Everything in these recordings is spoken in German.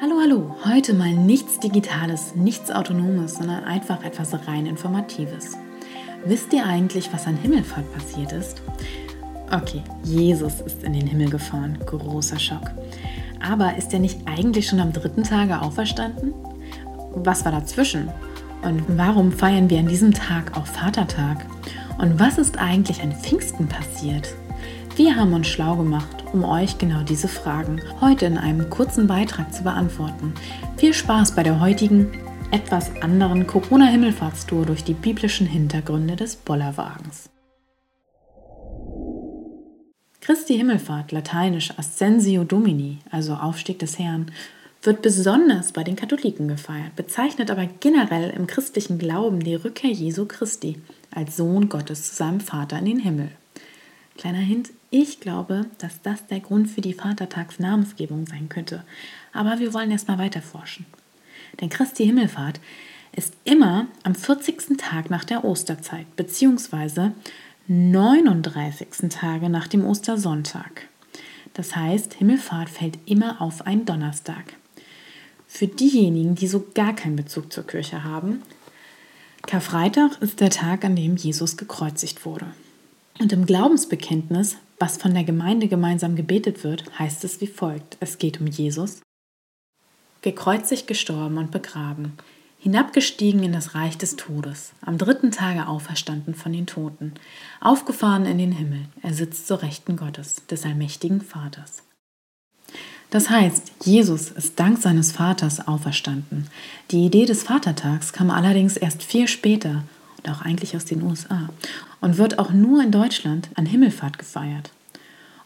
Hallo, hallo. Heute mal nichts Digitales, nichts Autonomes, sondern einfach etwas rein Informatives. Wisst ihr eigentlich, was an Himmelfahrt passiert ist? Okay, Jesus ist in den Himmel gefahren. Großer Schock. Aber ist er nicht eigentlich schon am dritten Tage auferstanden? Was war dazwischen? Und warum feiern wir an diesem Tag auch Vatertag? Und was ist eigentlich an Pfingsten passiert? Wir haben uns schlau gemacht, um euch genau diese Fragen heute in einem kurzen Beitrag zu beantworten. Viel Spaß bei der heutigen, etwas anderen Corona-Himmelfahrtstour durch die biblischen Hintergründe des Bollerwagens. Christi Himmelfahrt, lateinisch Ascensio Domini, also Aufstieg des Herrn, wird besonders bei den Katholiken gefeiert, bezeichnet aber generell im christlichen Glauben die Rückkehr Jesu Christi als Sohn Gottes zu seinem Vater in den Himmel. Kleiner Hint, ich glaube, dass das der Grund für die Vatertagsnamensgebung sein könnte. Aber wir wollen erst mal weiter forschen. Denn Christi Himmelfahrt ist immer am 40. Tag nach der Osterzeit, beziehungsweise 39. Tage nach dem Ostersonntag. Das heißt, Himmelfahrt fällt immer auf einen Donnerstag. Für diejenigen, die so gar keinen Bezug zur Kirche haben, Karfreitag ist der Tag, an dem Jesus gekreuzigt wurde. Und im Glaubensbekenntnis, was von der Gemeinde gemeinsam gebetet wird, heißt es wie folgt. Es geht um Jesus, gekreuzigt, gestorben und begraben, hinabgestiegen in das Reich des Todes, am dritten Tage auferstanden von den Toten, aufgefahren in den Himmel, er sitzt zur Rechten Gottes, des allmächtigen Vaters. Das heißt, Jesus ist dank seines Vaters auferstanden. Die Idee des Vatertags kam allerdings erst viel später und auch eigentlich aus den USA und wird auch nur in Deutschland an Himmelfahrt gefeiert.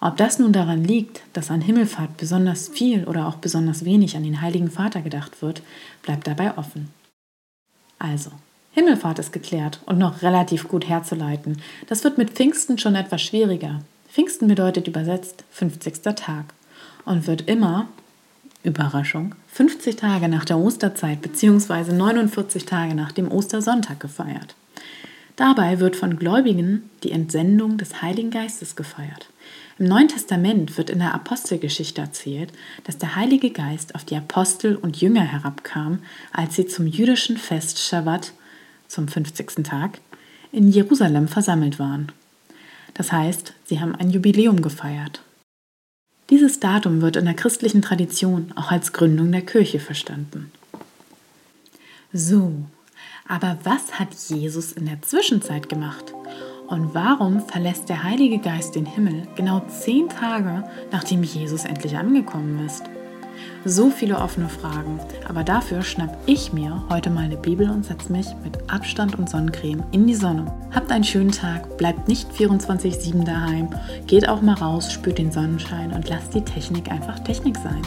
Ob das nun daran liegt, dass an Himmelfahrt besonders viel oder auch besonders wenig an den Heiligen Vater gedacht wird, bleibt dabei offen. Also, Himmelfahrt ist geklärt und noch relativ gut herzuleiten. Das wird mit Pfingsten schon etwas schwieriger. Pfingsten bedeutet übersetzt 50. Tag und wird immer, Überraschung, 50 Tage nach der Osterzeit bzw. 49 Tage nach dem Ostersonntag gefeiert. Dabei wird von Gläubigen die Entsendung des Heiligen Geistes gefeiert. Im Neuen Testament wird in der Apostelgeschichte erzählt, dass der Heilige Geist auf die Apostel und Jünger herabkam, als sie zum jüdischen Fest Shabbat, zum 50. Tag, in Jerusalem versammelt waren. Das heißt, sie haben ein Jubiläum gefeiert. Dieses Datum wird in der christlichen Tradition auch als Gründung der Kirche verstanden. So, aber was hat Jesus in der Zwischenzeit gemacht? Und warum verlässt der Heilige Geist den Himmel genau zehn Tage, nachdem Jesus endlich angekommen ist? So viele offene Fragen, aber dafür schnapp ich mir heute mal eine Bibel und setze mich mit Abstand und Sonnencreme in die Sonne. Habt einen schönen Tag, bleibt nicht 24-7 daheim, geht auch mal raus, spürt den Sonnenschein und lasst die Technik einfach Technik sein.